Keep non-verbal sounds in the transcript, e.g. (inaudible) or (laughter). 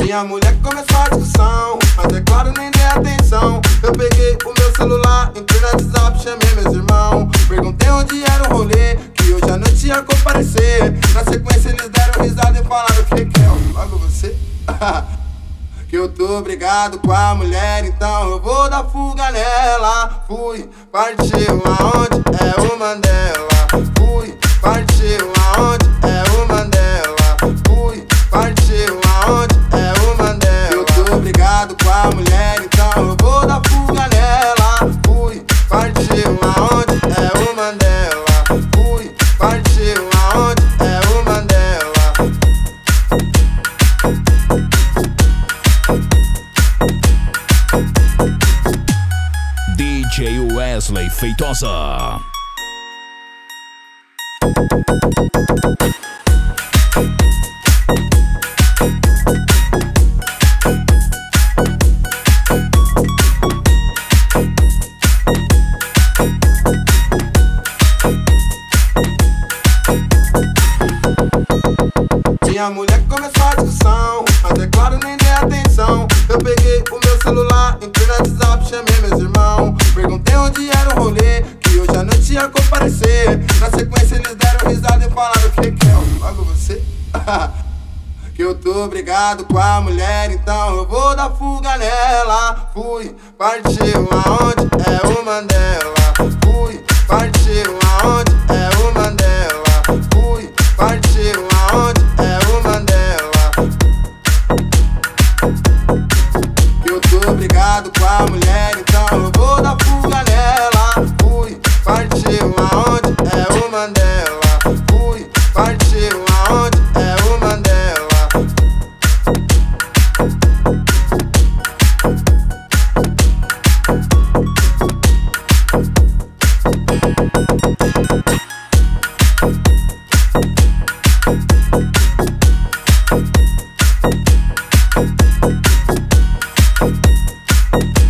Minha mulher começou a discussão, mas é claro, nem dei atenção. Eu peguei o meu celular, entrei no WhatsApp, chamei meus irmãos. Perguntei onde era o rolê, que hoje à noite ia comparecer. Na sequência, eles deram você? (laughs) que eu tô brigado com a mulher, então eu vou dar fuga nela. Fui, partiu aonde é o Mandela. Wesley Feitosa. Minha mulher começou a discussão, mas é claro, nem dei atenção. Eu peguei o meu celular, entrei no WhatsApp, chamei meus irmãos polícia comparecer. Na sequência eles deram risada e falaram: O que, que é? o você? (laughs) que eu tô brigado com a mulher, então eu vou dar fuga nela. Fui, partiu aonde é o Mandela. Fui, partiu aonde é o Mandela. Fui, partiu aonde é o Mandela. Que eu tô brigado com a mulher. Mandela. Fui, partiu aonde é o Mandela. Thank